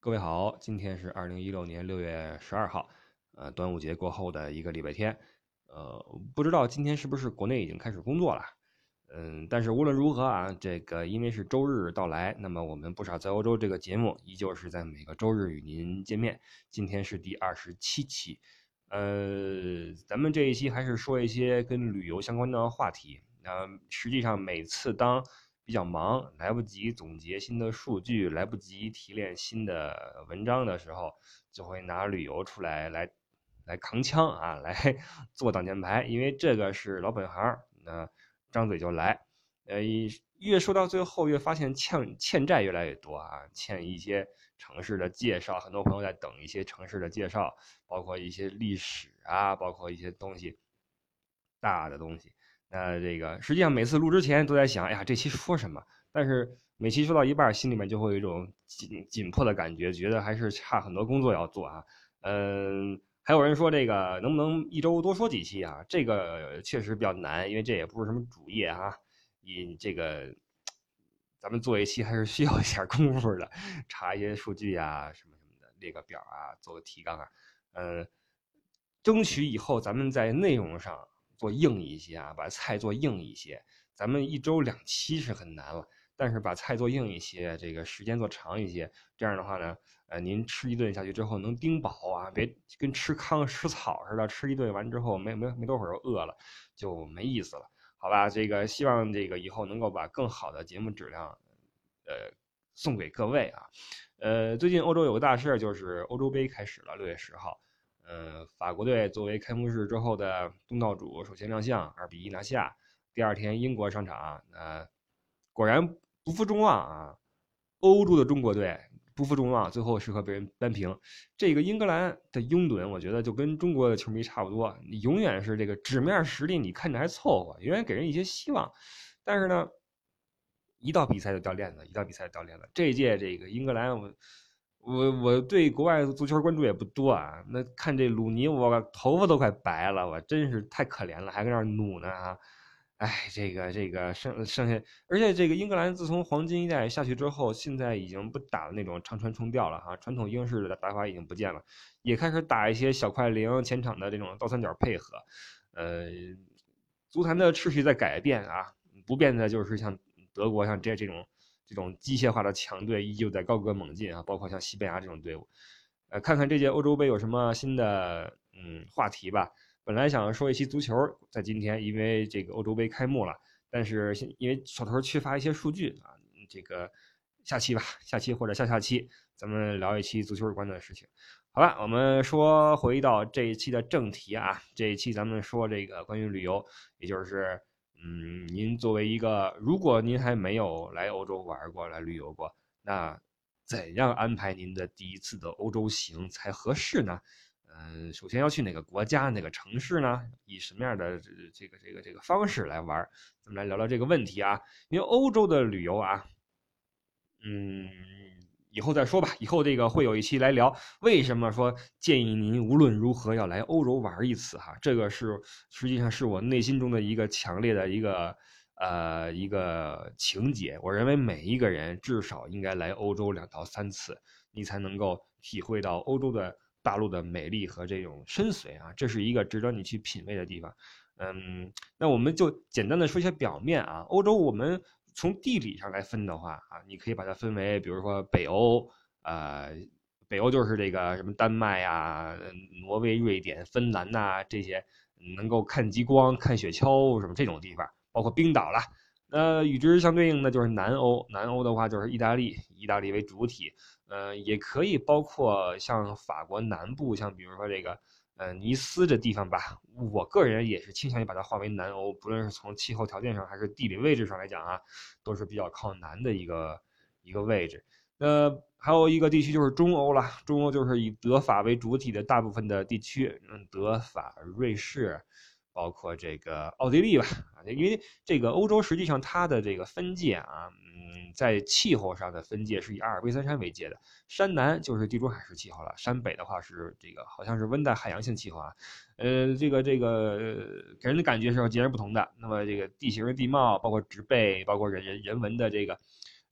各位好，今天是二零一六年六月十二号，呃，端午节过后的一个礼拜天，呃，不知道今天是不是国内已经开始工作了，嗯，但是无论如何啊，这个因为是周日到来，那么我们不少在欧洲这个节目依旧是在每个周日与您见面，今天是第二十七期，呃，咱们这一期还是说一些跟旅游相关的话题，那实际上每次当比较忙，来不及总结新的数据，来不及提炼新的文章的时候，就会拿旅游出来来来扛枪啊，来 做挡箭牌，因为这个是老本行，那张嘴就来。呃，越说到最后，越发现欠欠债越来越多啊，欠一些城市的介绍，很多朋友在等一些城市的介绍，包括一些历史啊，包括一些东西大的东西。那这个实际上每次录之前都在想，哎呀，这期说什么？但是每期说到一半，心里面就会有一种紧紧迫的感觉，觉得还是差很多工作要做啊。嗯，还有人说这个能不能一周多说几期啊？这个确实比较难，因为这也不是什么主业哈。你这个咱们做一期还是需要一点功夫的，查一些数据啊，什么什么的，列个表啊，做个提纲啊。嗯，争取以后咱们在内容上。做硬一些啊，把菜做硬一些。咱们一周两期是很难了，但是把菜做硬一些，这个时间做长一些，这样的话呢，呃，您吃一顿下去之后能顶饱啊，别跟吃糠吃草似的，吃一顿完之后没没没多会儿就饿了，就没意思了，好吧？这个希望这个以后能够把更好的节目质量，呃，送给各位啊。呃，最近欧洲有个大事儿，就是欧洲杯开始了，六月十号。呃，法国队作为开幕式之后的东道主，首先亮相，二比一拿下。第二天，英国上场，呃，果然不负众望啊！欧洲的中国队不负众望，最后是和别人扳平。这个英格兰的拥趸，我觉得就跟中国的球迷差不多，你永远是这个纸面实力，你看着还凑合，永远给人一些希望。但是呢，一到比赛就掉链子，一到比赛就掉链子。这一届这个英格兰，我。我我对国外足球关注也不多啊，那看这鲁尼，我头发都快白了，我真是太可怜了，还搁那儿努呢啊！哎，这个这个剩剩下，而且这个英格兰自从黄金一代下去之后，现在已经不打那种长传冲吊了哈，传统英式的打法已经不见了，也开始打一些小快灵前场的这种倒三角配合。呃，足坛的秩序在改变啊，不变的就是像德国像这这种。这种机械化的强队依旧在高歌猛进啊，包括像西班牙这种队伍，呃，看看这届欧洲杯有什么新的嗯话题吧。本来想说一期足球，在今天因为这个欧洲杯开幕了，但是因为手头缺乏一些数据啊，这个下期吧，下期或者下下期咱们聊一期足球有关的事情。好了，我们说回到这一期的正题啊，这一期咱们说这个关于旅游，也就是。嗯，您作为一个，如果您还没有来欧洲玩过来旅游过，那怎样安排您的第一次的欧洲行才合适呢？嗯，首先要去哪个国家、哪个城市呢？以什么样的这个这个这个方式来玩？咱们来聊聊这个问题啊。因为欧洲的旅游啊，嗯。以后再说吧，以后这个会有一期来聊为什么说建议您无论如何要来欧洲玩一次哈，这个是实际上是我内心中的一个强烈的一个呃一个情节。我认为每一个人至少应该来欧洲两到三次，你才能够体会到欧洲的大陆的美丽和这种深邃啊，这是一个值得你去品味的地方。嗯，那我们就简单的说一下表面啊，欧洲我们。从地理上来分的话啊，你可以把它分为，比如说北欧，呃，北欧就是这个什么丹麦呀、挪威、瑞典、芬兰呐这些能够看极光、看雪橇什么这种地方，包括冰岛了。那与之相对应的就是南欧，南欧的话就是意大利，意大利为主体，呃，也可以包括像法国南部，像比如说这个。呃，尼斯这地方吧，我个人也是倾向于把它划为南欧，不论是从气候条件上还是地理位置上来讲啊，都是比较靠南的一个一个位置。那还有一个地区就是中欧了，中欧就是以德法为主体的大部分的地区，嗯，德法、瑞士，包括这个奥地利吧，啊，因为这个欧洲实际上它的这个分界啊。嗯在气候上的分界是以阿尔卑斯山为界的，山南就是地中海式气候了，山北的话是这个好像是温带海洋性气候啊，呃，这个这个给人的感觉是截然不同的。那么这个地形、地貌，包括植被，包括人人人文的这个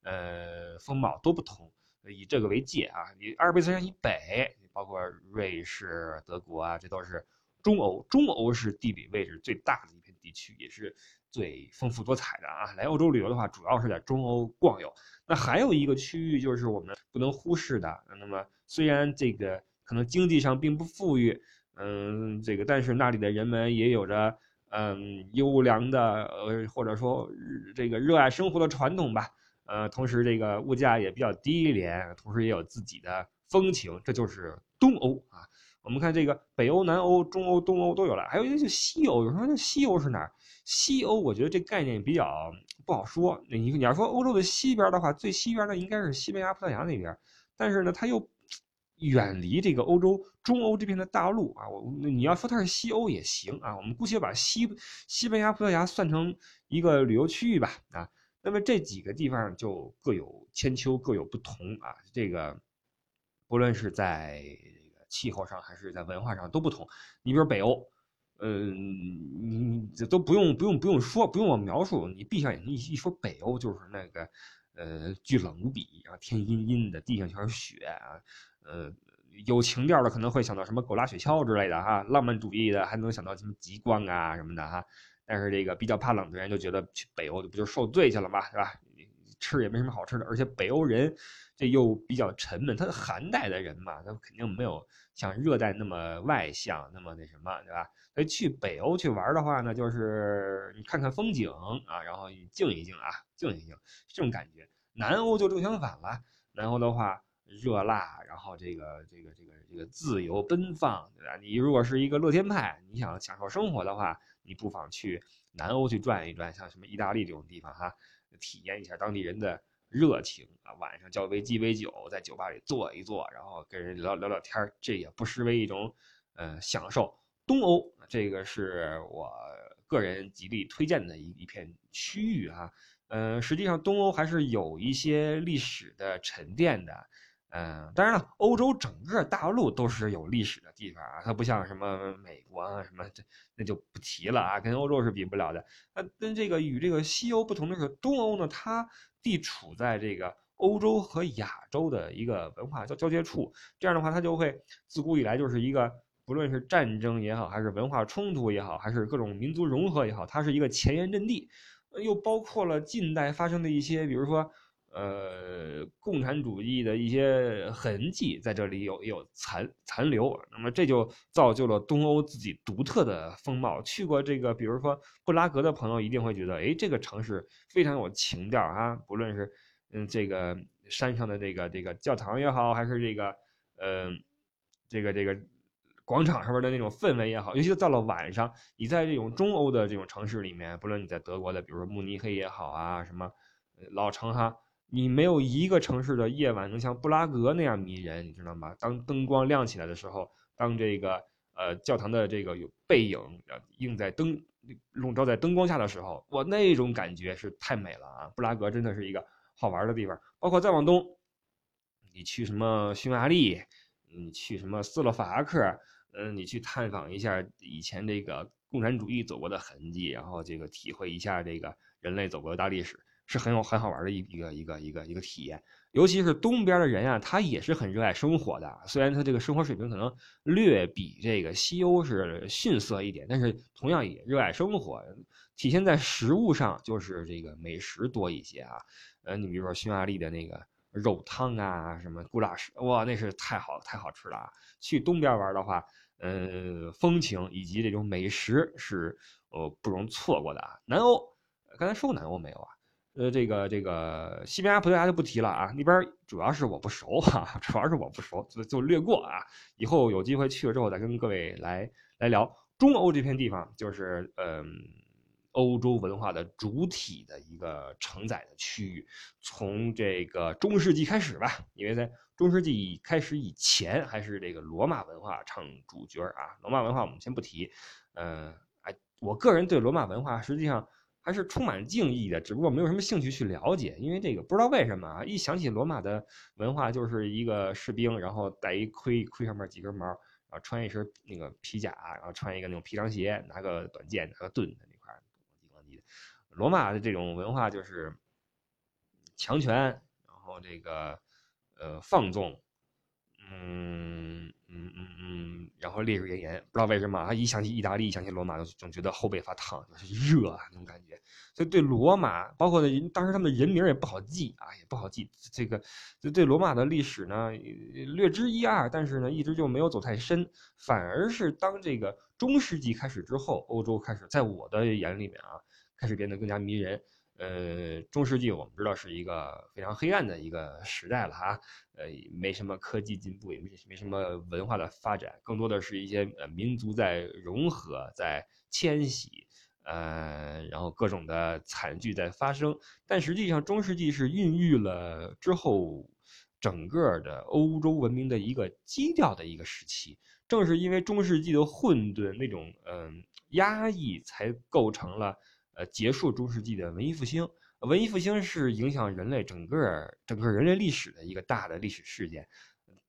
呃风貌都不同。以这个为界啊，以阿尔卑斯山以北，包括瑞士、德国啊，这都是中欧。中欧是地理位置最大的一片地区，也是最丰富多彩的啊。来欧洲旅游的话，主要是在中欧逛游。那还有一个区域就是我们不能忽视的。那么虽然这个可能经济上并不富裕，嗯，这个但是那里的人们也有着嗯优良的呃或者说这个热爱生活的传统吧。呃，同时这个物价也比较低廉，同时也有自己的风情，这就是东欧啊。我们看这个北欧、南欧、中欧、东欧都有了，还有一个就西欧。有人说那西欧是哪儿？西欧我觉得这概念比较不好说。你你要说欧洲的西边的话，最西边的应该是西班牙、葡萄牙那边，但是呢，它又远离这个欧洲中欧这边的大陆啊。我你要说它是西欧也行啊，我们姑且把西西班牙、葡萄牙算成一个旅游区域吧啊。那么这几个地方就各有千秋，各有不同啊。这个不论是在气候上，还是在文化上都不同。你比如北欧，嗯，你这都不用不用不用说，不用我描述，你闭上眼睛一一说北欧，就是那个呃巨冷无比啊，天阴阴的，地上全是雪啊。呃，有情调的可能会想到什么狗拉雪橇之类的哈，浪漫主义的还能想到什么极光啊什么的哈。但是这个比较怕冷的人就觉得去北欧就不就受罪去了嘛，是吧？吃也没什么好吃的，而且北欧人这又比较沉闷，他是寒带的人嘛，他肯定没有像热带那么外向，那么那什么，对吧？所以去北欧去玩的话呢，就是你看看风景啊，然后你静一静啊，静一静，这种感觉。南欧就正相反了，南欧的话热辣，然后这个这个这个这个自由奔放，对吧？你如果是一个乐天派，你想享受生活的话。你不妨去南欧去转一转，像什么意大利这种地方哈，体验一下当地人的热情啊。晚上叫杯鸡尾酒，在酒吧里坐一坐，然后跟人聊聊聊天这也不失为一种呃享受。东欧这个是我个人极力推荐的一一片区域啊。呃，实际上东欧还是有一些历史的沉淀的。嗯，当然了，欧洲整个大陆都是有历史的地方啊，它不像什么美国啊什么这那就不提了啊，跟欧洲是比不了的。那跟这个与这个西欧不同的是，东欧呢，它地处在这个欧洲和亚洲的一个文化交交界处，这样的话，它就会自古以来就是一个不论是战争也好，还是文化冲突也好，还是各种民族融合也好，它是一个前沿阵地，又包括了近代发生的一些，比如说。呃，共产主义的一些痕迹在这里有有残残留，那么这就造就了东欧自己独特的风貌。去过这个，比如说布拉格的朋友一定会觉得，哎，这个城市非常有情调啊！不论是嗯，这个山上的这个这个教堂也好，还是这个呃，这个这个广场上面的那种氛围也好，尤其是到了晚上，你在这种中欧的这种城市里面，不论你在德国的，比如说慕尼黑也好啊，什么老城哈。你没有一个城市的夜晚能像布拉格那样迷人，你知道吗？当灯光亮起来的时候，当这个呃教堂的这个有背影映在灯笼罩在灯光下的时候，哇，那种感觉是太美了啊！布拉格真的是一个好玩的地方。包括再往东，你去什么匈牙利，你去什么斯洛伐克，嗯，你去探访一下以前这个共产主义走过的痕迹，然后这个体会一下这个人类走过的大历史。是很有很好玩的一一个一个一个一个体验，尤其是东边的人啊，他也是很热爱生活的。虽然他这个生活水平可能略比这个西欧是逊色一点，但是同样也热爱生活。体现在食物上，就是这个美食多一些啊。呃，你比如说匈牙利的那个肉汤啊，什么古拉什，哇，那是太好太好吃了啊。去东边玩的话，呃，风情以及这种美食是呃不容错过的啊。南欧，刚才说过南欧没有啊？呃，这个这个西班牙、葡萄牙就不提了啊，那边主要是我不熟哈，主要是我不熟，就就略过啊。以后有机会去了之后再跟各位来来聊。中欧这片地方就是嗯，欧洲文化的主体的一个承载的区域。从这个中世纪开始吧，因为在中世纪开始以前还是这个罗马文化唱主角啊。罗马文化我们先不提，嗯，哎，我个人对罗马文化实际上。还是充满敬意的，只不过没有什么兴趣去了解，因为这个不知道为什么啊，一想起罗马的文化，就是一个士兵，然后戴一盔，盔上面几根毛，然后穿一身那个皮甲，然后穿一个那种皮凉鞋，拿个短剑，拿个盾在那块，咣叽咣叽的。罗马的这种文化就是强权，然后这个呃放纵，嗯嗯嗯嗯，然后烈日炎炎，不知道为什么啊，一想起意大利，想起罗马，就总觉得后背发烫，就是热啊那种感觉。所以对罗马，包括当时他们的人名也不好记啊，也不好记。这个就对罗马的历史呢略知一二，但是呢一直就没有走太深。反而是当这个中世纪开始之后，欧洲开始在我的眼里面啊，开始变得更加迷人。呃，中世纪我们知道是一个非常黑暗的一个时代了哈，呃，没什么科技进步，也没没什么文化的发展，更多的是一些呃民族在融合，在迁徙，呃，然后各种的惨剧在发生。但实际上，中世纪是孕育了之后整个的欧洲文明的一个基调的一个时期。正是因为中世纪的混沌那种嗯压抑，才构成了。呃，结束中世纪的文艺复兴，文艺复兴是影响人类整个整个人类历史的一个大的历史事件。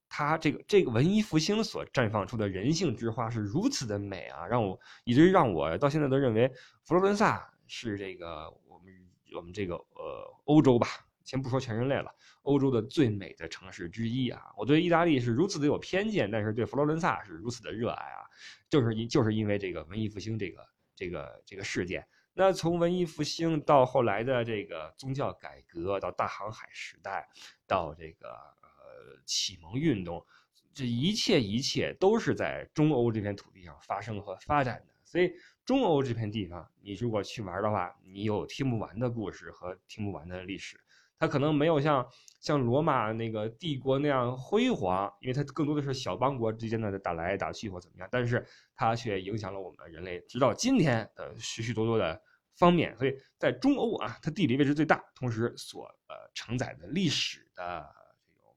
它这个这个文艺复兴所绽放出的人性之花是如此的美啊，让我一直让我到现在都认为佛罗伦萨是这个我们我们这个呃欧洲吧，先不说全人类了，欧洲的最美的城市之一啊。我对意大利是如此的有偏见，但是对佛罗伦萨是如此的热爱啊，就是因就是因为这个文艺复兴这个这个这个事件。那从文艺复兴到后来的这个宗教改革，到大航海时代，到这个呃启蒙运动，这一切一切都是在中欧这片土地上发生和发展的。所以中欧这片地方，你如果去玩的话，你有听不完的故事和听不完的历史。它可能没有像像罗马那个帝国那样辉煌，因为它更多的是小邦国之间的打来打去或怎么样，但是它却影响了我们人类直到今天的许许多多的。方面，所以在中欧啊，它地理位置最大，同时所呃承载的历史的这种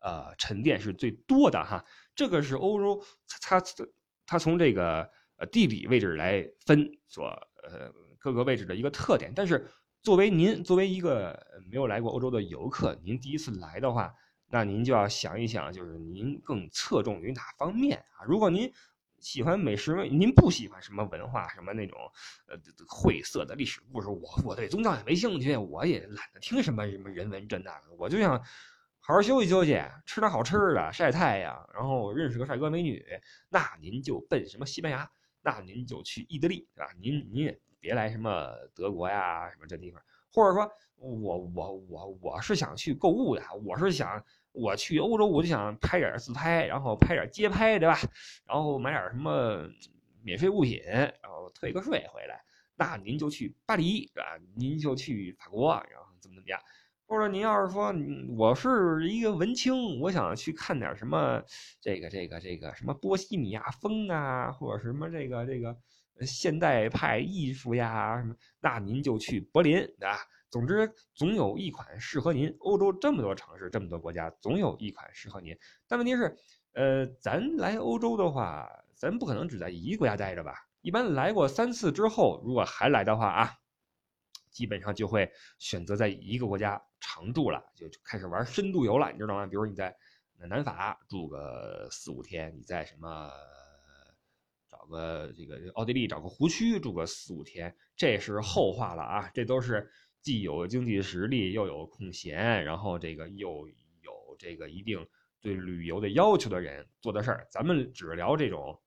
呃沉淀是最多的哈。这个是欧洲它它它从这个呃地理位置来分所呃各个位置的一个特点。但是作为您作为一个没有来过欧洲的游客，您第一次来的话，那您就要想一想，就是您更侧重于哪方面啊？如果您喜欢美食，您不喜欢什么文化，什么那种，呃，晦涩的历史故事。我我对宗教也没兴趣，我也懒得听什么什么人文这那个。我就想好好休息休息，吃点好吃的，晒太阳，然后认识个帅哥美女。那您就奔什么西班牙，那您就去意大利，对吧？您您也别来什么德国呀，什么这地方。或者说，我我我我是想去购物的，我是想。我去欧洲，我就想拍点自拍，然后拍点街拍，对吧？然后买点什么免税物品，然后退个税回来。那您就去巴黎，对吧？您就去法国，然后怎么怎么样？或者您要是说我是一个文青，我想去看点什么这个这个这个什么波西米亚风啊，或者什么这个这个现代派艺术呀什么，那您就去柏林，对吧？总之，总有一款适合您。欧洲这么多城市，这么多国家，总有一款适合您。但问题是，呃，咱来欧洲的话，咱不可能只在一个国家待着吧？一般来过三次之后，如果还来的话啊，基本上就会选择在一个国家常住了，就开始玩深度游了，你知道吗？比如你在南法住个四五天，你在什么找个这个奥地利找个湖区住个四五天，这是后话了啊，这都是。既有经济实力，又有空闲，然后这个又有这个一定对旅游的要求的人做的事儿，咱们只聊这种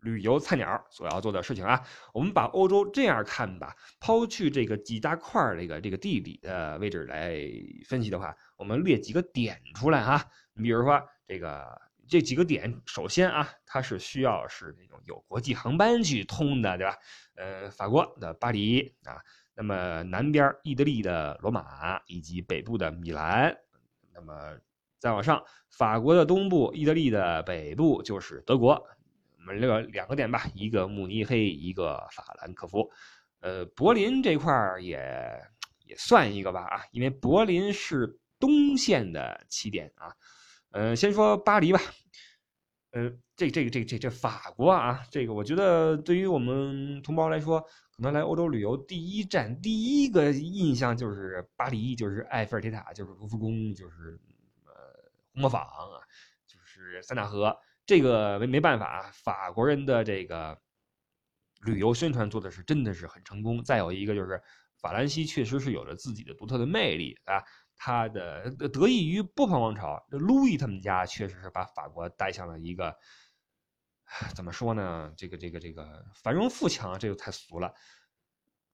旅游菜鸟所要做的事情啊。我们把欧洲这样看吧，抛去这个几大块儿这个这个地理的位置来分析的话，我们列几个点出来哈。你比如说这个这几个点，首先啊，它是需要是那种有国际航班去通的，对吧？呃，法国的巴黎啊。那么南边意大利的罗马以及北部的米兰，那么再往上，法国的东部、意大利的北部就是德国。我们这个两个点吧，一个慕尼黑，一个法兰克福。呃，柏林这块儿也也算一个吧啊，因为柏林是东线的起点啊。呃，先说巴黎吧。呃，这这个这这这法国啊，这个我觉得对于我们同胞来说。可能来欧洲旅游，第一站第一个印象就是巴黎，就是埃菲尔铁塔，就是卢浮宫，就是呃红磨坊啊，就是塞纳河。这个没没办法啊，法国人的这个旅游宣传做的是真的是很成功。再有一个就是法兰西确实是有着自己的独特的魅力啊，它的得益于波旁王朝，路易他们家确实是把法国带向了一个怎么说呢？这个这个这个繁荣富强，这就太俗了。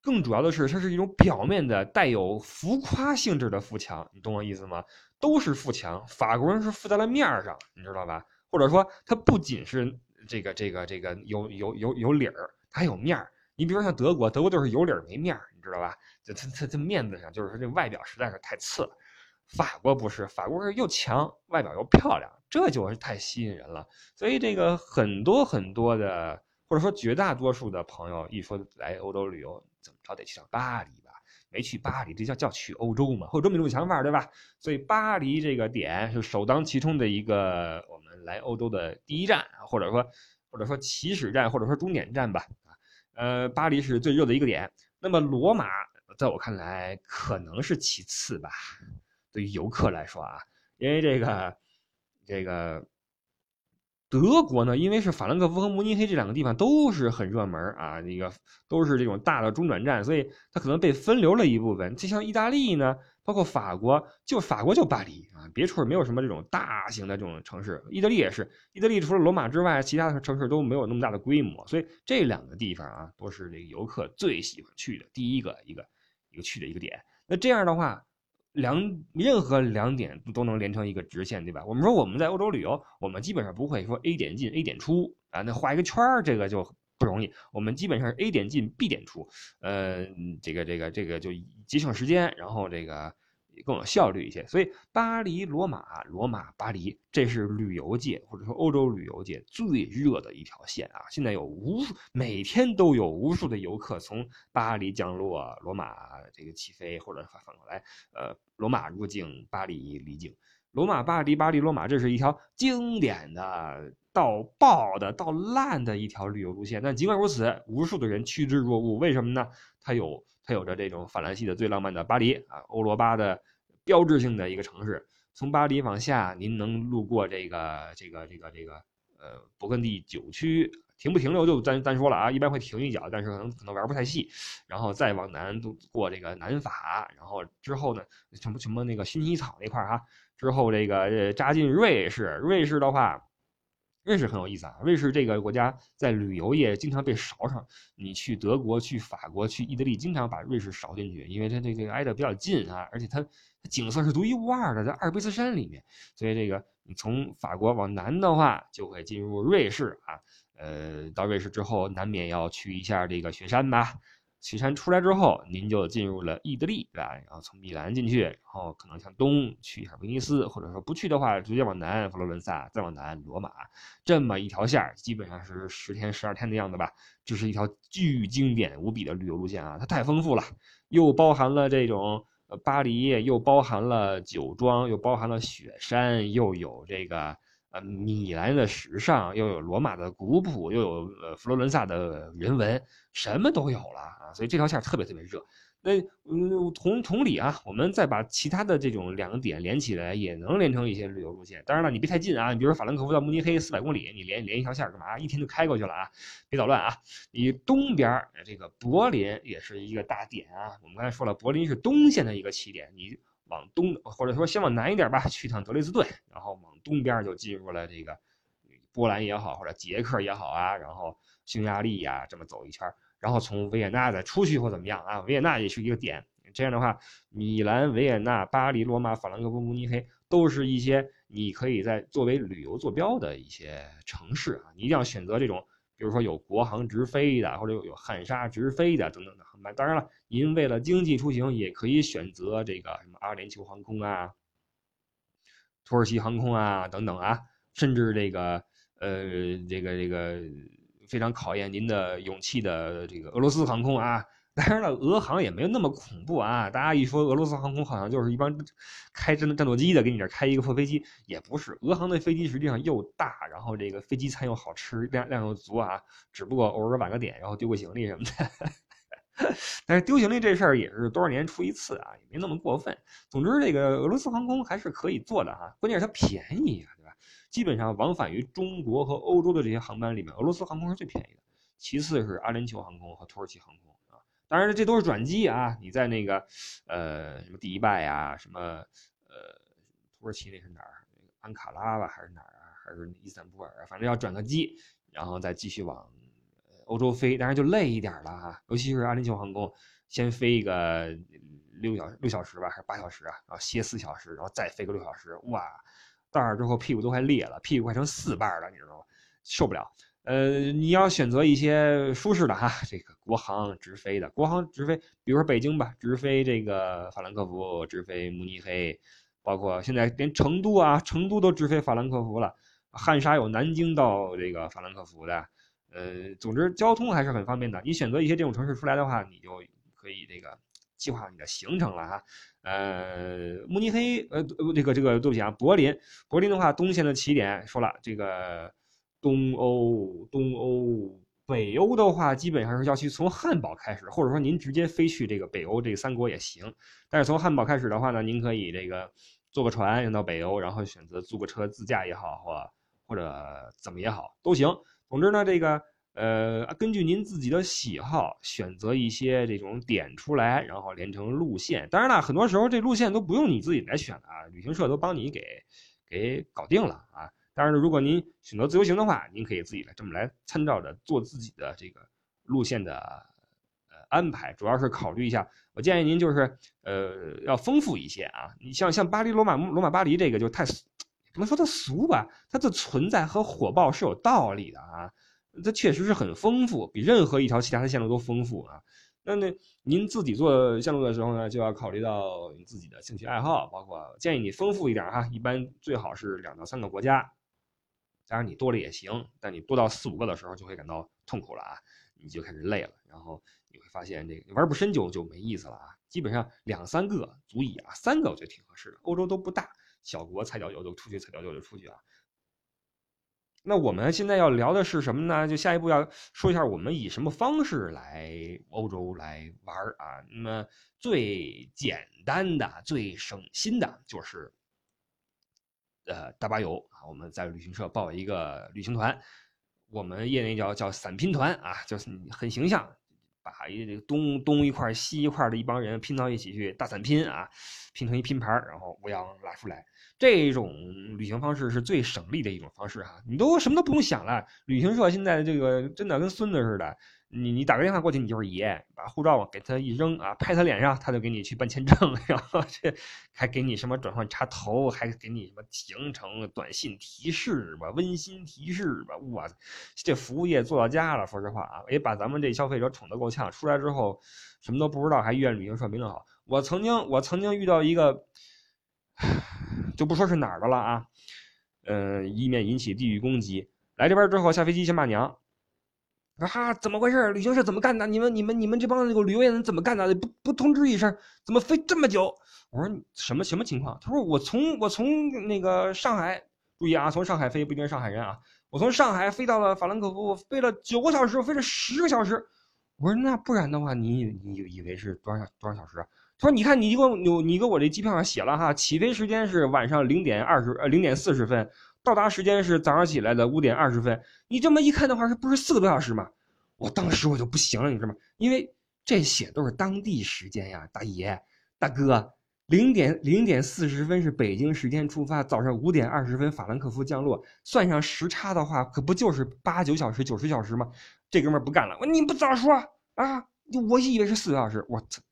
更主要的是，它是一种表面的带有浮夸性质的富强，你懂我意思吗？都是富强，法国人是富在了面上，你知道吧？或者说，它不仅是这个这个这个有有有有理儿，它还有面儿。你比如说像德国，德国就是有理儿没面儿，你知道吧？这他他这面子上，就是说这外表实在是太次了。法国不是，法国是又强，外表又漂亮，这就是太吸引人了。所以这个很多很多的，或者说绝大多数的朋友，一说来欧洲旅游。怎么着得去趟巴黎吧？没去巴黎，这叫叫去欧洲嘛？会有这么一种想法，对吧？所以巴黎这个点是首当其冲的一个我们来欧洲的第一站，或者说或者说起始站，或者说终点站吧。呃，巴黎是最热的一个点。那么罗马，在我看来可能是其次吧。对于游客来说啊，因为这个这个。德国呢，因为是法兰克福和慕尼黑这两个地方都是很热门啊，那个都是这种大的中转站，所以它可能被分流了一部分。就像意大利呢，包括法国，就法国就巴黎啊，别处没有什么这种大型的这种城市。意大利也是，意大利除了罗马之外，其他的城市都没有那么大的规模，所以这两个地方啊，都是这个游客最喜欢去的第一个一个一个去的一个点。那这样的话。两任何两点都能连成一个直线，对吧？我们说我们在欧洲旅游，我们基本上不会说 A 点进 A 点出啊，那画一个圈儿，这个就不容易。我们基本上是 A 点进 B 点出，呃，这个这个这个就节省时间，然后这个。更有效率一些，所以巴黎、罗马、罗马、巴黎，这是旅游界或者说欧洲旅游界最热的一条线啊！现在有无数，每天都有无数的游客从巴黎降落，罗马这个起飞，或者反反过来，呃，罗马入境，巴黎离境。罗马、巴黎、巴黎、罗马，这是一条经典的到爆的到烂的一条旅游路线。但尽管如此，无数的人趋之若鹜，为什么呢？它有。它有着这种法兰西的最浪漫的巴黎啊，欧罗巴的标志性的一个城市。从巴黎往下，您能路过这个这个这个这个呃勃艮第九区，停不停留就单单说了啊，一般会停一脚，但是可能可能玩不太细。然后再往南都过这个南法，然后之后呢什么什么那个薰衣草那块儿哈，之后这个扎进瑞士，瑞士的话。瑞士很有意思啊，瑞士这个国家在旅游业经常被勺上。你去德国、去法国、去意大利，经常把瑞士勺进去，因为它这个挨得比较近啊，而且它它景色是独一无二的，在阿尔卑斯山里面。所以这个你从法国往南的话，就会进入瑞士啊。呃，到瑞士之后，难免要去一下这个雪山吧。雪山出来之后，您就进入了意大利，对吧？然后从米兰进去，然后可能向东去一下威尼斯，或者说不去的话，直接往南佛罗伦萨，再往南罗马，这么一条线基本上是十天十二天的样子吧。这是一条巨经典无比的旅游路线啊，它太丰富了，又包含了这种巴黎，又包含了酒庄，又包含了雪山，又有这个。呃，米兰的时尚，又有罗马的古朴，又有呃佛罗伦萨的人文，什么都有了啊！所以这条线特别特别热。那嗯，同同理啊，我们再把其他的这种两个点连起来，也能连成一些旅游路线。当然了，你别太近啊，你比如法兰克福到慕尼黑四百公里，你连连一条线干嘛？一天就开过去了啊！别捣乱啊！你东边这个柏林也是一个大点啊。我们刚才说了，柏林是东线的一个起点，你。往东，或者说先往南一点吧，去趟德累斯顿，然后往东边就进入了这个波兰也好，或者捷克也好啊，然后匈牙利呀，这么走一圈，然后从维也纳再出去或怎么样啊？维也纳也是一个点。这样的话，米兰、维也纳、巴黎、罗马、法兰克福、慕尼黑都是一些你可以在作为旅游坐标的一些城市啊。你一定要选择这种。就是说有国航直飞的，或者有有汉莎直飞的等等的航班。当然了，您为了经济出行，也可以选择这个什么阿联酋航空啊、土耳其航空啊等等啊，甚至这个呃这个这个非常考验您的勇气的这个俄罗斯航空啊。当然了，俄航也没有那么恐怖啊！大家一说俄罗斯航空，好像就是一帮开战战斗机的，给你这开一个破飞机，也不是。俄航的飞机实际上又大，然后这个飞机餐又好吃，量量又足啊。只不过偶尔晚个点，然后丢个行李什么的。但是丢行李这事儿也是多少年出一次啊，也没那么过分。总之，这个俄罗斯航空还是可以做的哈，关键是它便宜啊，对吧？基本上往返于中国和欧洲的这些航班里面，俄罗斯航空是最便宜的，其次是阿联酋航空和土耳其航空。当然这都是转机啊，你在那个呃什么迪拜啊，什么呃土耳其那是哪儿？安卡拉吧还是哪儿啊？还是伊斯坦布尔啊？反正要转个机，然后再继续往欧洲飞，当然就累一点了哈，尤其是阿联酋航空，先飞一个六小六小时吧，还是八小时啊？然后歇四小时，然后再飞个六小时，哇！到那儿之后屁股都快裂了，屁股快成四瓣了，你知道吗？受不了。呃，你要选择一些舒适的哈，这个国航直飞的，国航直飞，比如说北京吧，直飞这个法兰克福，直飞慕尼黑，包括现在连成都啊，成都都直飞法兰克福了，汉莎有南京到这个法兰克福的，呃，总之交通还是很方便的。你选择一些这种城市出来的话，你就可以这个计划你的行程了哈。呃，慕尼黑，呃，这个这个对不起啊，柏林，柏林的话，东线的起点说了这个。东欧、东欧、北欧的话，基本上是要去从汉堡开始，或者说您直接飞去这个北欧这三国也行。但是从汉堡开始的话呢，您可以这个坐个船到北欧，然后选择租个车自驾也好，或或者怎么也好都行。总之呢，这个呃，根据您自己的喜好选择一些这种点出来，然后连成路线。当然了，很多时候这路线都不用你自己来选啊，旅行社都帮你给给搞定了啊。当然，如果您选择自由行的话，您可以自己来这么来参照着做自己的这个路线的呃安排，主要是考虑一下。我建议您就是呃要丰富一些啊。你像像巴黎罗马罗马巴黎这个就太 不能说它俗吧，它的存在和火爆是有道理的啊。它确实是很丰富，比任何一条其他的线路都丰富啊。那那您自己做线路的时候呢，就要考虑到你自己的兴趣爱好，包括建议你丰富一点哈，一般最好是两到三个国家。当然你多了也行，但你多到四五个的时候就会感到痛苦了啊，你就开始累了，然后你会发现这个玩不深就就没意思了啊。基本上两三个足以啊，三个我觉得挺合适的。欧洲都不大，小国踩脚就就出去，踩脚就就出去啊。那我们现在要聊的是什么呢？就下一步要说一下我们以什么方式来欧洲来玩啊？那么最简单的、最省心的就是。呃，大巴游啊，我们在旅行社报一个旅行团，我们业内叫叫散拼团啊，就是很形象，把一东东一块西一块的一帮人拼到一起去大散拼啊，拼成一拼盘，然后乌泱拉出来。这种旅行方式是最省力的一种方式哈，你都什么都不用想了，旅行社现在这个真的跟孙子似的。你你打个电话过去，你就是爷，把护照给他一扔啊，拍他脸上，他就给你去办签证，然后这还给你什么转换插头，还给你什么行程短信提示吧，温馨提示吧，哇，这服务业做到家了。说实话啊，也把咱们这消费者宠得够呛。出来之后什么都不知道，还怨旅行社没弄好。我曾经我曾经遇到一个，就不说是哪儿的了啊，嗯，以免引起地域攻击。来这边之后下飞机先骂娘。啊，怎么回事？旅行社怎么干的？你们、你们、你们这帮那个旅游业人怎么干的？不不通知一声，怎么飞这么久？我说什么什么情况？他说我从我从那个上海，注意啊，从上海飞不一定上海人啊。我从上海飞到了法兰克福，飞了九个小时，飞了十个小时。我说那不然的话，你你以为是多少多少小时啊？他说你看你一共有你给我这机票上写了哈，起飞时间是晚上零点二十呃零点四十分。到达时间是早上起来的五点二十分，你这么一看的话，是不是四个多小时吗？我当时我就不行了，你知道吗？因为这写都是当地时间呀，大爷大哥，零点零点四十分是北京时间出发，早上五点二十分法兰克福降落，算上时差的话，可不就是八九小时、九十小时吗？这哥们不干了，你不早说啊！我以为是四个小时，我操，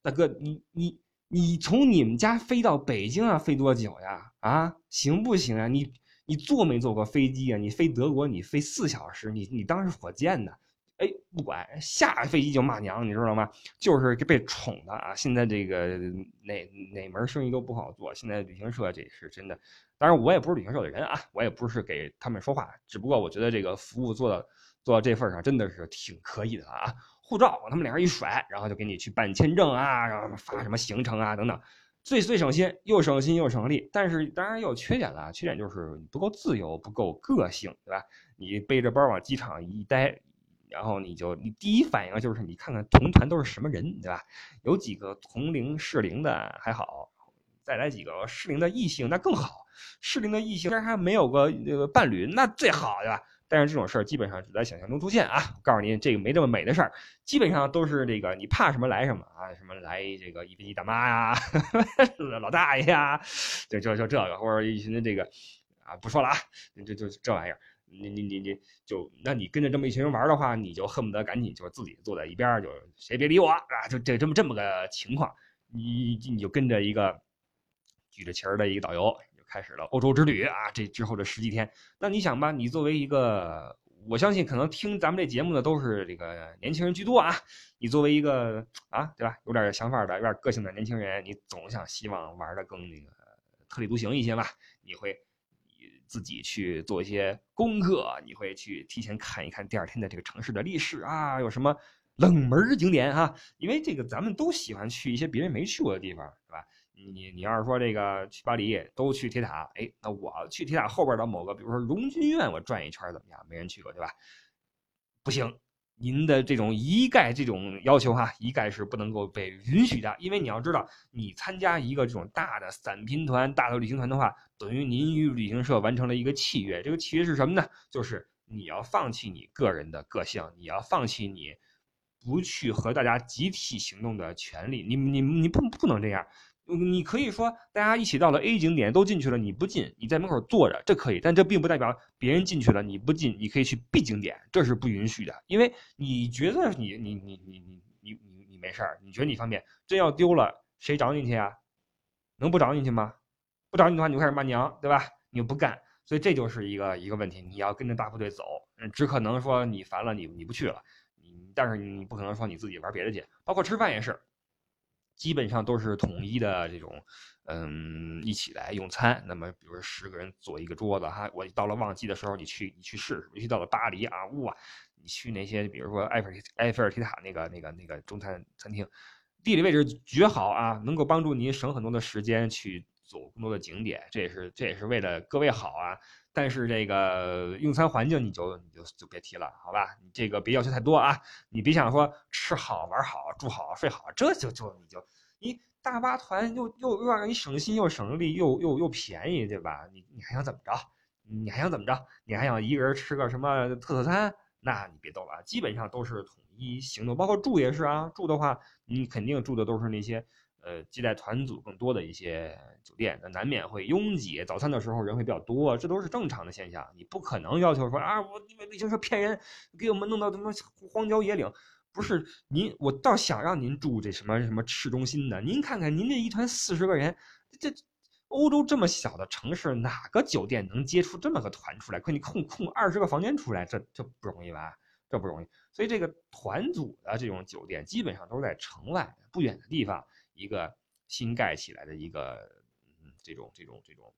大哥你你你从你们家飞到北京啊，飞多久呀？啊，行不行啊？你。你坐没坐过飞机啊？你飞德国，你飞四小时，你你当是火箭呢？哎，不管下飞机就骂娘，你知道吗？就是被宠的啊！现在这个哪哪门生意都不好做，现在旅行社这是真的。当然，我也不是旅行社的人啊，我也不是给他们说话，只不过我觉得这个服务做到做到这份上，真的是挺可以的啊！护照往他们脸上一甩，然后就给你去办签证啊，然后发什么行程啊等等。最最省心，又省心又省力，但是当然也有缺点了。缺点就是不够自由，不够个性，对吧？你背着包往机场一待，然后你就你第一反应就是你看看同团都是什么人，对吧？有几个同龄适龄的还好，再来几个适龄的异性那更好。适龄的异性，但是还没有个那个伴侣，那最好，对吧？但是这种事儿基本上只在想象中出现啊！我告诉您，这个没这么美的事儿，基本上都是这个你怕什么来什么啊，什么来这个一飞机大妈呀，老大爷呀，就就就这个，或者一群的这个啊，不说了啊，就就这玩意儿，你你你你就，那你跟着这么一群人玩的话，你就恨不得赶紧就自己坐在一边，就谁别理我啊，就这这么这么个情况，你你就跟着一个举着旗儿的一个导游。开始了欧洲之旅啊！这之后的十几天，那你想吧，你作为一个，我相信可能听咱们这节目的都是这个年轻人居多啊。你作为一个啊，对吧？有点想法的、有点个性的年轻人，你总想希望玩的更那个特立独行一些吧？你会自己去做一些功课，你会去提前看一看第二天的这个城市的历史啊，有什么冷门景点啊？因为这个咱们都喜欢去一些别人没去过的地方，你你要是说这个去巴黎都去铁塔，哎，那我去铁塔后边的某个，比如说荣军院，我转一圈怎么样？没人去过，对吧？不行，您的这种一概这种要求哈，一概是不能够被允许的。因为你要知道，你参加一个这种大的散拼团、大的旅行团的话，等于您与旅行社完成了一个契约。这个契约是什么呢？就是你要放弃你个人的个性，你要放弃你不去和大家集体行动的权利。你你你不不能这样。你可以说大家一起到了 A 景点都进去了，你不进，你在门口坐着，这可以，但这并不代表别人进去了你不进，你可以去 B 景点，这是不允许的，因为你觉得你你你你你你你你没事儿，你觉得你方便，真要丢了谁找你去啊？能不找你去吗？不找你的话，你就开始骂娘，对吧？你又不干，所以这就是一个一个问题，你要跟着大部队走，只可能说你烦了你你不去了，你但是你不可能说你自己玩别的去，包括吃饭也是。基本上都是统一的这种，嗯，一起来用餐。那么，比如说十个人坐一个桌子哈，我到了旺季的时候，你去你去试试。尤其到了巴黎啊，哇，你去那些比如说埃菲尔埃菲尔铁塔那个那个那个中餐餐厅，地理位置绝好啊，能够帮助您省很多的时间去走更多的景点。这也是这也是为了各位好啊。但是这个用餐环境你就你就就别提了，好吧？你这个别要求太多啊！你别想说吃好玩好住好睡好，这就就你就你大巴团又又又让你省心又省力又又又便宜，对吧？你你还想怎么着？你还想怎么着？你还想一个人吃个什么特色餐？那你别逗了，基本上都是统一行动，包括住也是啊。住的话，你肯定住的都是那些。呃，接待团组更多的一些酒店，那难免会拥挤。早餐的时候人会比较多，这都是正常的现象。你不可能要求说啊，我因为旅行社骗人，给我们弄到他妈荒郊野岭。不是您，我倒想让您住这什么什么市中心的。您看看，您这一团四十个人，这欧洲这么小的城市，哪个酒店能接出这么个团出来？可你空空二十个房间出来，这这不容易吧？这不容易。所以这个团组的这种酒店，基本上都是在城外不远的地方。一个新盖起来的一个，嗯，这种这种这种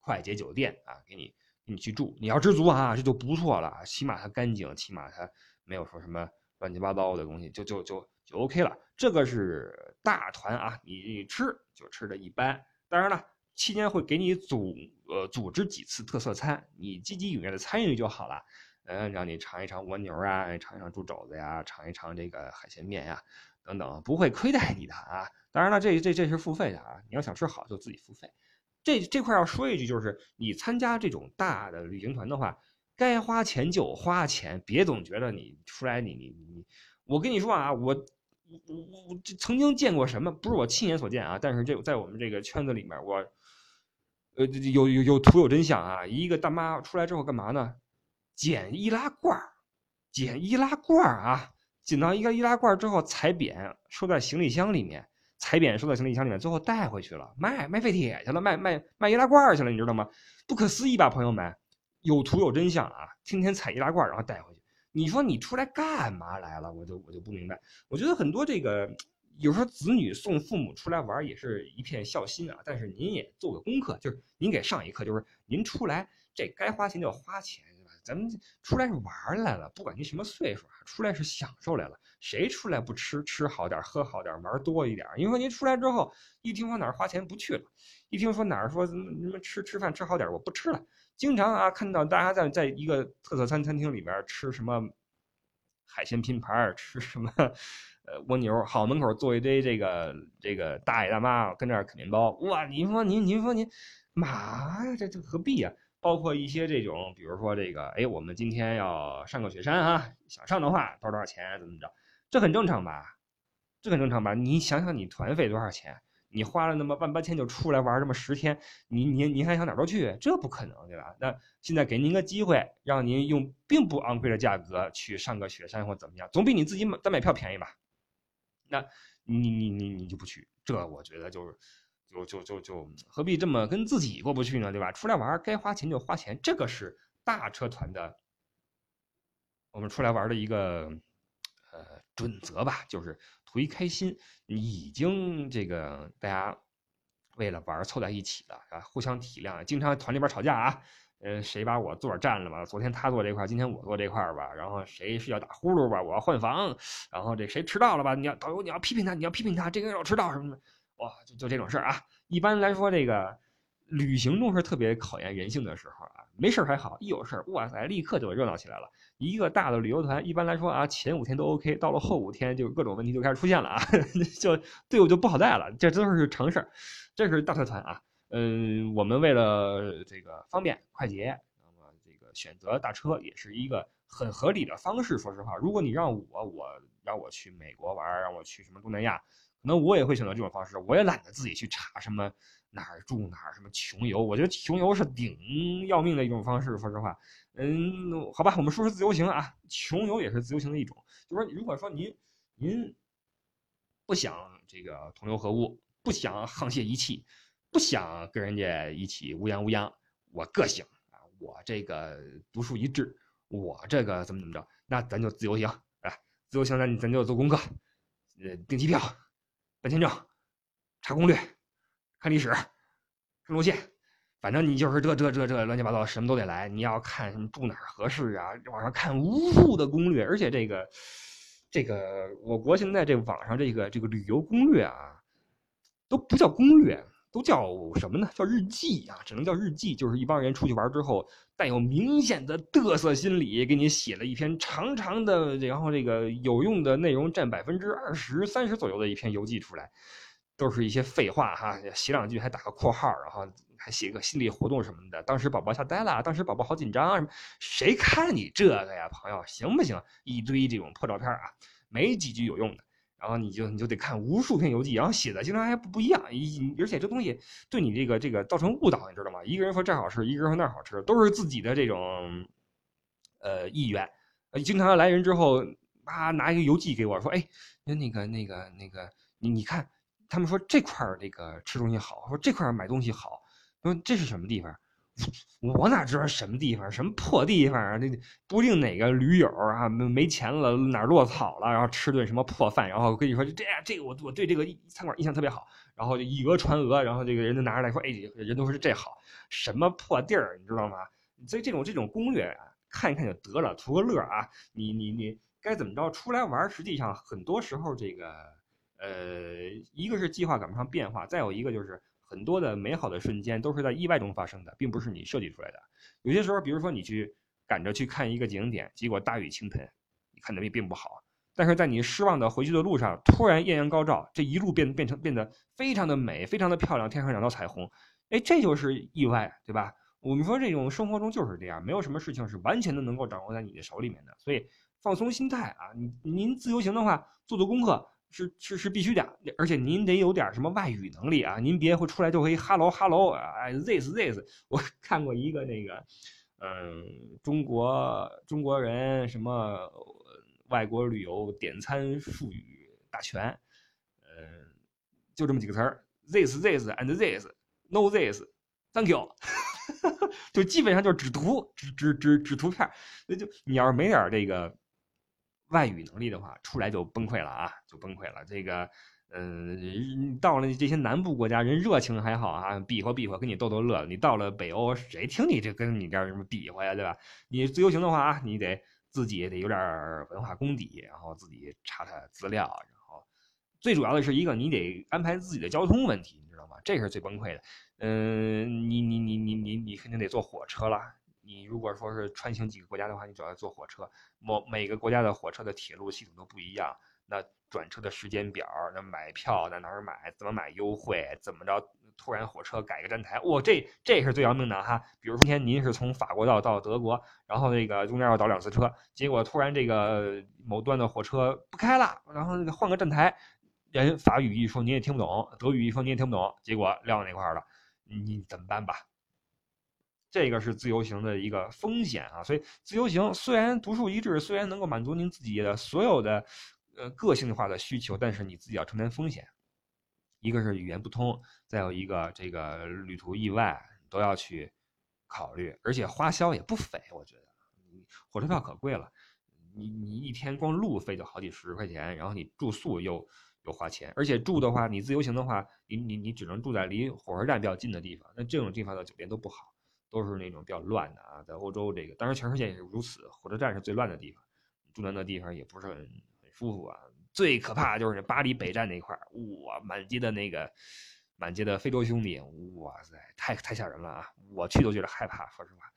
快捷酒店啊，给你给你去住，你要知足啊，这就不错了，起码它干净，起码它没有说什么乱七八糟的东西，就就就就 OK 了。这个是大团啊，你你吃就吃的一般，当然了，期间会给你组呃组织几次特色餐，你积极踊跃的参与就好了，嗯，让你尝一尝蜗牛啊，尝一尝猪肘子呀，尝一尝这个海鲜面呀。等等，不会亏待你的啊！当然了，这这这是付费的啊！你要想吃好，就自己付费。这这块要说一句，就是你参加这种大的旅行团的话，该花钱就花钱，别总觉得你出来你你你，我跟你说啊，我我我我曾经见过什么，不是我亲眼所见啊，但是这在我们这个圈子里面，我呃有有有图有真相啊！一个大妈出来之后干嘛呢？捡易拉罐儿捡易拉罐儿啊！捡到一个易拉罐之后，踩扁收在行李箱里面，踩扁收在行李箱里面，最后带回去了，卖卖废铁去了，卖卖卖易拉罐去了，你知道吗？不可思议吧，朋友们？有图有真相啊！天天踩易拉罐，然后带回去，你说你出来干嘛来了？我就我就不明白。我觉得很多这个有时候子女送父母出来玩也是一片孝心啊，但是您也做个功课，就是您给上一课，就是您出来这该花钱就花钱。咱们出来是玩来了，不管您什么岁数啊，出来是享受来了。谁出来不吃吃好点、喝好点、玩多一点？因为您出来之后，一听说哪儿花钱不去了，一听说哪儿说什么什么吃吃饭吃好点，我不吃了。经常啊，看到大家在在一个特色餐餐厅里边吃什么海鲜拼盘，吃什么呃蜗牛，好门口坐一堆这个这个大爷大妈跟那儿啃面包。哇，您说您您说您嘛呀？这这何必呀？包括一些这种，比如说这个，哎，我们今天要上个雪山啊，想上的话多少多少钱，怎么着？这很正常吧？这很正常吧？你想想，你团费多少钱？你花了那么万八千就出来玩这么十天，你你你还想哪儿都去？这不可能，对吧？那现在给您个机会，让您用并不昂贵的价格去上个雪山或怎么样，总比你自己买单买票便宜吧？那你你你你就不去？这我觉得就是，就就就就何必这么跟自己过不去呢？对吧？出来玩该花钱就花钱，这个是大车团的，我们出来玩的一个呃准则吧，就是。图一开心，你已经这个大家为了玩凑在一起了啊，互相体谅。经常团里边吵架啊，呃，谁把我座占了吧？昨天他坐这块，今天我坐这块吧。然后谁睡觉打呼噜吧？我要换房。然后这谁迟到了吧？你要导游，你要批评他，你要批评他，这个人要迟到什么的。哇，就就这种事儿啊。一般来说，这个旅行中是特别考验人性的时候啊。没事还好，一有事儿，哇塞，立刻就热闹起来了。一个大的旅游团，一般来说啊，前五天都 OK，到了后五天就各种问题就开始出现了啊，就队伍就不好带了，这都是常事儿。这是大团团啊，嗯，我们为了这个方便快捷，那么这个选择大车也是一个很合理的方式。说实话，如果你让我，我让我去美国玩，让我去什么东南亚，可能我也会选择这种方式，我也懒得自己去查什么哪儿住哪儿，什么穷游，我觉得穷游是顶要命的一种方式。说实话。嗯，好吧，我们说说自由行啊，穷游也是自由行的一种。就说如果说您您不想这个同流合污，不想沆瀣一气，不想跟人家一起乌泱乌泱，我个性啊，我这个独树一帜，我这个怎么怎么着，那咱就自由行啊，自由行咱咱就做功课，呃，订机票，办签证，查攻略，看历史，看路线。反正你就是这这这这乱七八糟什么都得来，你要看什么住哪儿合适啊，网上看无数的攻略，而且这个这个我国现在这网上这个这个旅游攻略啊，都不叫攻略，都叫什么呢？叫日记啊，只能叫日记。就是一帮人出去玩之后，带有明显的嘚瑟心理，给你写了一篇长长的，然后这个有用的内容占百分之二十三十左右的一篇游记出来，都是一些废话哈，写两句还打个括号，然后。还写个心理活动什么的，当时宝宝吓呆了，当时宝宝好紧张啊什么？谁看你这个呀，朋友，行不行？一堆这种破照片啊，没几句有用的，然后你就你就得看无数篇游记，然后写的经常还不不一样，一而且这东西对你这个这个造成误导，你知道吗？一个人说这好吃，一个人说那好吃，都是自己的这种呃意愿。经常来人之后，啊，拿一个游记给我说，哎，那那个那个那个，你你看，他们说这块儿这个吃东西好，说这块儿买东西好。说这是什么地方？我哪知道什么地方？什么破地方啊？那不定哪个驴友啊，没没钱了，哪落草了，然后吃顿什么破饭，然后跟你说这，这个我我对这个餐馆印象特别好，然后就以讹传讹，然后这个人就拿出来说，哎，人都说是这好，什么破地儿，你知道吗？所以这种这种攻略啊，看一看就得了，图个乐啊。你你你该怎么着？出来玩，实际上很多时候这个呃，一个是计划赶不上变化，再有一个就是。很多的美好的瞬间都是在意外中发生的，并不是你设计出来的。有些时候，比如说你去赶着去看一个景点，结果大雨倾盆，你看的并并不好。但是在你失望的回去的路上，突然艳阳高照，这一路变变成变得非常的美，非常的漂亮，天上两道彩虹，哎，这就是意外，对吧？我们说这种生活中就是这样，没有什么事情是完全的能够掌握在你的手里面的。所以放松心态啊，您您自由行的话，做做功课。是是是必须的，而且您得有点什么外语能力啊！您别会出来就会 hello hello 哎 this this。我看过一个那个，嗯，中国中国人什么外国旅游点餐术语大全，嗯，就这么几个词儿：this this and this，no this，thank you，就基本上就是指图指指指指图片。那就你要是没点这个。外语能力的话，出来就崩溃了啊，就崩溃了。这个，嗯，到了这些南部国家，人热情还好啊，比划比划，跟你逗逗乐。你到了北欧，谁听你这跟你这什么比划呀，对吧？你自由行的话啊，你得自己得有点文化功底，然后自己查查资料，然后最主要的是一个，你得安排自己的交通问题，你知道吗？这是最崩溃的。嗯，你你你你你你肯定得坐火车了。你如果说是穿行几个国家的话，你主要坐火车。某每个国家的火车的铁路系统都不一样，那转车的时间表，那买票在哪儿买，怎么买优惠，怎么着突然火车改个站台，哇，这这是最要命的哈。比如今天您是从法国到到德国，然后那个中间要倒两次车，结果突然这个某段的火车不开了，然后那个换个站台，人法语一说你也听不懂，德语一说你也听不懂，结果撂那块儿了，你怎么办吧？这个是自由行的一个风险啊，所以自由行虽然独树一帜，虽然能够满足您自己的所有的呃个性化的需求，但是你自己要承担风险。一个是语言不通，再有一个这个旅途意外都要去考虑，而且花销也不菲，我觉得，火车票可贵了，你你一天光路费就好几十块钱，然后你住宿又又花钱，而且住的话，你自由行的话，你你你只能住在离火车站比较近的地方，那这种地方的酒店都不好。都是那种比较乱的啊，在欧洲这个，当然全世界也是如此，火车站是最乱的地方，住在那地方也不是很很舒服啊。最可怕的就是巴黎北站那块儿，哇，满街的那个满街的非洲兄弟，哇塞，太太吓人了啊！我去都觉得害怕，说实话，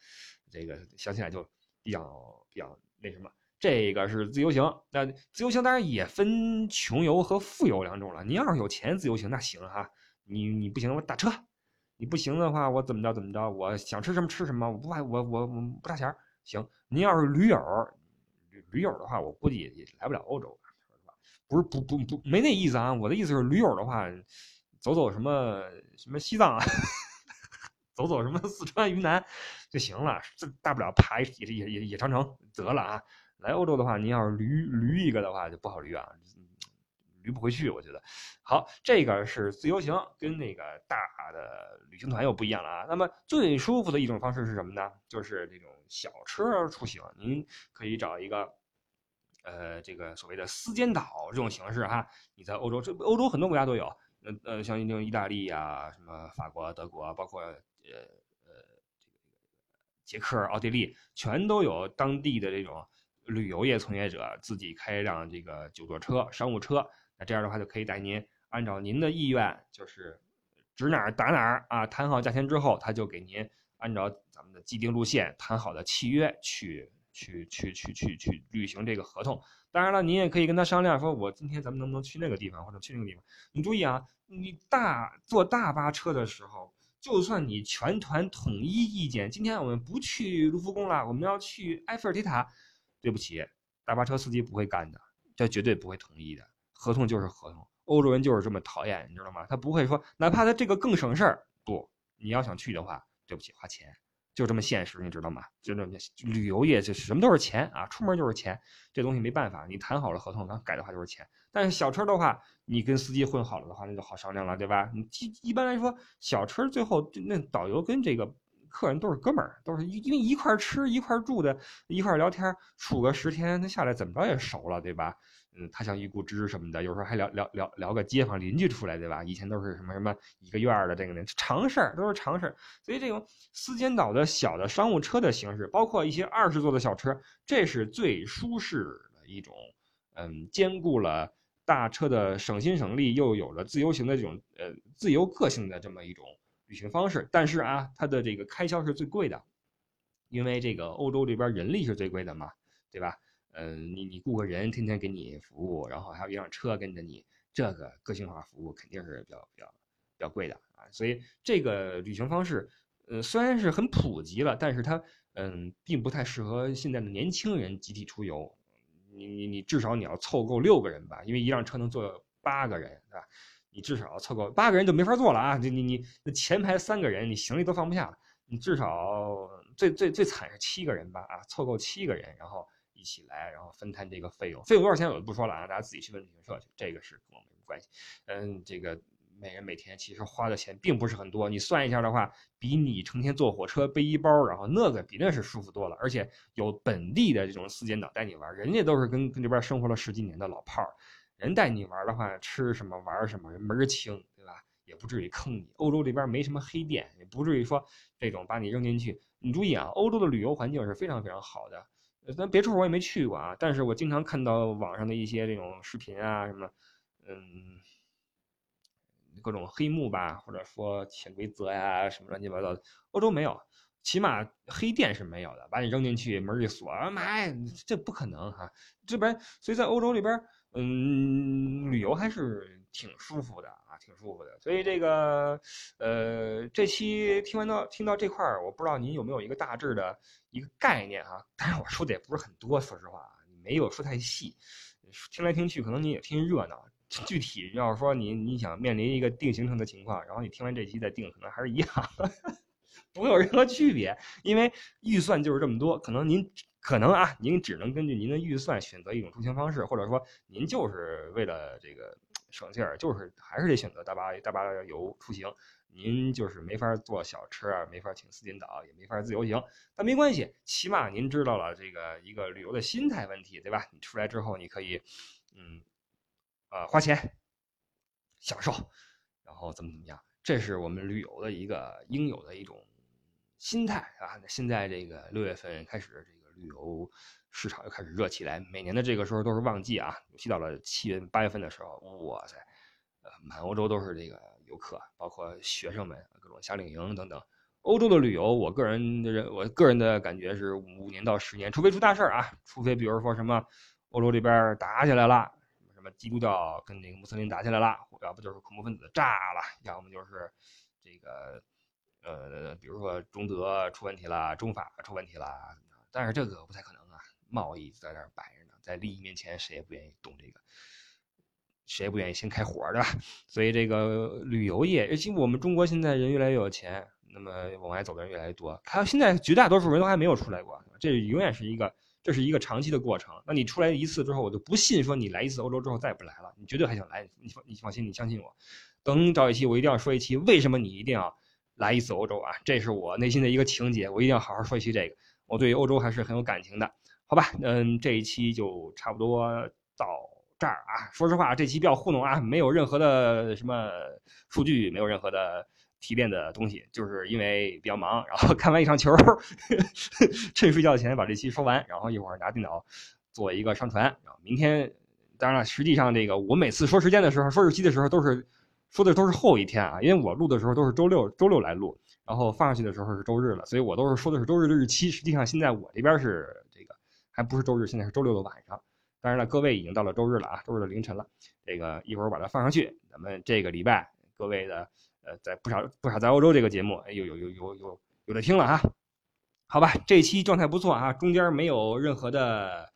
这个想起来就比较比较那什么。这个是自由行，那自由行当然也分穷游和富游两种了。你要是有钱自由行那行哈，你你不行我打车。你不行的话，我怎么着怎么着？我想吃什么吃什么，我不怕我我我不差钱行，您要是驴友，驴驴友的话，我估计也来不了欧洲，不是不不不没那意思啊，我的意思是驴友的话，走走什么什么西藏啊，走走什么四川云南就行了，这大不了爬野野野野长城得了啊。来欧洲的话，您要是驴驴一个的话，就不好驴啊。捋不回去，我觉得，好，这个是自由行，跟那个大的旅行团又不一样了啊。那么最舒服的一种方式是什么呢？就是这种小车出行，您可以找一个，呃，这个所谓的私间岛这种形式哈。你在欧洲，这欧洲很多国家都有，呃呃，像那种意大利呀、什么法国、德国，包括呃呃这个这个捷克、奥地利，全都有当地的这种旅游业从业者自己开一辆这个九座车、商务车。那这样的话就可以带您按照您的意愿，就是指哪儿打哪儿啊。谈好价钱之后，他就给您按照咱们的既定路线谈好的契约去去去去去去履行这个合同。当然了，您也可以跟他商量，说我今天咱们能不能去那个地方或者去那个地方。你注意啊，你大坐大巴车的时候，就算你全团统一意见，今天我们不去卢浮宫了，我们要去埃菲尔铁塔，对不起，大巴车司机不会干的，这绝对不会同意的。合同就是合同，欧洲人就是这么讨厌，你知道吗？他不会说，哪怕他这个更省事儿，不，你要想去的话，对不起，花钱，就这么现实，你知道吗？就这么旅游业就什么都是钱啊，出门就是钱，这东西没办法，你谈好了合同，然后改的话就是钱。但是小车的话，你跟司机混好了的话，那就好商量了，对吧？你一一般来说，小车最后那导游跟这个客人都是哥们儿，都是因为一块吃一块住的，一块聊天，处个十天，他下来怎么着也熟了，对吧？嗯，他像一股知什么的，有时候还聊聊聊聊个街坊邻居出来，对吧？以前都是什么什么一个院的这个呢，常事儿都是常事儿。所以这种私间岛的小的商务车的形式，包括一些二十座的小车，这是最舒适的一种，嗯，兼顾了大车的省心省力，又有了自由行的这种呃自由个性的这么一种旅行方式。但是啊，它的这个开销是最贵的，因为这个欧洲这边人力是最贵的嘛，对吧？嗯，你你雇个人天天给你服务，然后还有一辆车跟着你，这个个性化服务肯定是比较比较比较贵的啊。所以这个旅行方式，呃，虽然是很普及了，但是它嗯，并不太适合现在的年轻人集体出游。你你你至少你要凑够六个人吧，因为一辆车能坐八个人，对吧？你至少凑够八个人就没法坐了啊！你你你那前排三个人，你行李都放不下，你至少最最最惨是七个人吧啊，凑够七个人，然后。起来，然后分摊这个费用，费用多少钱我就不说了啊，大家自己去问旅行社去，这个是跟我没什么关系。嗯，这个每人每天其实花的钱并不是很多，你算一下的话，比你成天坐火车背一包，然后那个比那是舒服多了，而且有本地的这种私间岛带你玩，人家都是跟跟这边生活了十几年的老炮儿，人带你玩的话，吃什么玩什么，人门儿清，对吧？也不至于坑你。欧洲这边没什么黑店，也不至于说这种把你扔进去。你注意啊，欧洲的旅游环境是非常非常好的。咱别处我也没去过啊，但是我经常看到网上的一些这种视频啊，什么，嗯，各种黑幕吧，或者说潜规则呀，什么乱七八糟的。欧洲没有，起码黑店是没有的，把你扔进去，门一锁，妈呀，这不可能哈。这边，所以在欧洲里边，嗯，旅游还是挺舒服的啊，挺舒服的。所以这个，呃，这期听完到听到这块儿，我不知道您有没有一个大致的一个概念哈？但是我说的也不是很多，说实话啊，没有说太细，听来听去可能你也听热闹。具体要是说你你想面临一个定行程的情况，然后你听完这期再定，可能还是一样，不会有任何区别，因为预算就是这么多，可能您。可能啊，您只能根据您的预算选择一种出行方式，或者说您就是为了这个省劲儿，就是还是得选择大巴大巴游出行。您就是没法坐小车，没法请司机导，也没法自由行。但没关系，起码您知道了这个一个旅游的心态问题，对吧？你出来之后，你可以，嗯，呃，花钱享受，然后怎么怎么样，这是我们旅游的一个应有的一种心态啊。现在这个六月份开始。这个旅游市场又开始热起来，每年的这个时候都是旺季啊，尤其到了七月八月份的时候，哇塞，呃，满欧洲都是这个游客，包括学生们各种夏令营等等。欧洲的旅游，我个人的我个人的感觉是五年到十年，除非出大事儿啊，除非比如说什么欧洲这边打起来了，什么基督教跟那个穆斯林打起来了，要不就是恐怖分子炸了，要么就是这个呃，比如说中德出问题了，中法出问题了。但是这个不太可能，贸易在那儿摆着呢，在利益面前，谁也不愿意动这个，谁也不愿意先开火，对吧？所以这个旅游业，尤其我们中国现在人越来越有钱，那么往外走的人越来越多，还有现在绝大多数人都还没有出来过，这永远是一个，这是一个长期的过程。那你出来一次之后，我就不信说你来一次欧洲之后再也不来了，你绝对还想来，你放你放心，你相信我。等找一期，我一定要说一期，为什么你一定要来一次欧洲啊？这是我内心的一个情节，我一定要好好说一期这个。我对欧洲还是很有感情的，好吧？嗯，这一期就差不多到这儿啊。说实话，这期比较糊弄啊，没有任何的什么数据，没有任何的提炼的东西，就是因为比较忙，然后 看完一场球，趁睡觉前把这期说完，然后一会儿拿电脑做一个上传，然后明天，当然了，实际上这个我每次说时间的时候，说日期的时候都是说的都是后一天啊，因为我录的时候都是周六周六来录。然后放上去的时候是周日了，所以我都是说的是周日的日期。实际上现在我这边是还不是周日，现在是周六的晚上。当然了，各位已经到了周日了啊，周日的凌晨了。这个一会儿我把它放上去，咱们这个礼拜各位的呃，在不少不少在欧洲这个节目，哎有有有有有有的听了哈。好吧，这期状态不错啊，中间没有任何的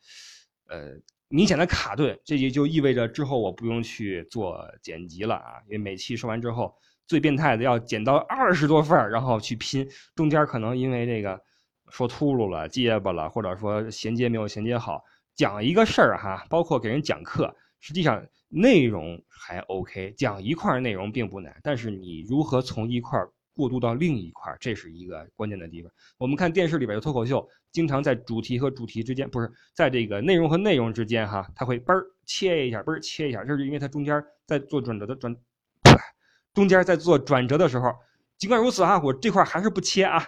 呃明显的卡顿，这也就意味着之后我不用去做剪辑了啊，因为每期说完之后。最变态的要剪到二十多份儿，然后去拼，中间可能因为这个说秃噜了、结巴了，或者说衔接没有衔接好，讲一个事儿哈，包括给人讲课，实际上内容还 OK，讲一块内容并不难，但是你如何从一块过渡到另一块，这是一个关键的地方。我们看电视里边的脱口秀，经常在主题和主题之间，不是在这个内容和内容之间哈，他会嘣儿切一下，嘣儿切一下，这是因为它中间在做转折的转。中间在做转折的时候，尽管如此哈，我这块还是不切啊，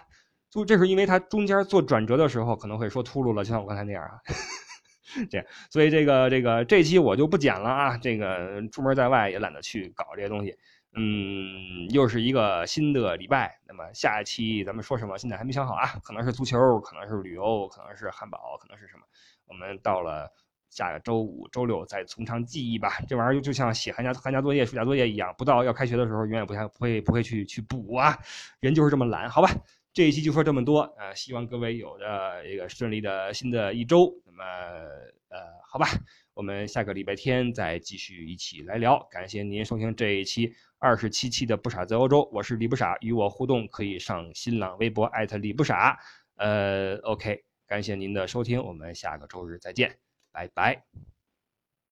就这是因为它中间做转折的时候可能会说秃噜了，就像我刚才那样啊，这样，所以这个这个这期我就不剪了啊，这个出门在外也懒得去搞这些东西，嗯，又是一个新的礼拜，那么下一期咱们说什么？现在还没想好啊，可能是足球，可能是旅游，可能是汉堡，可能是什么？我们到了。下个周五、周六再从长计议吧。这玩意儿就像写寒假寒假作业、暑假作业一样，不到要开学的时候，永远不想不会不会去去补啊。人就是这么懒，好吧。这一期就说这么多，呃，希望各位有着一个顺利的新的一周。那么，呃，好吧，我们下个礼拜天再继续一起来聊。感谢您收听这一期二十七期的不傻在欧洲，我是李不傻，与我互动可以上新浪微博艾特李不傻。呃，OK，感谢您的收听，我们下个周日再见。拜拜。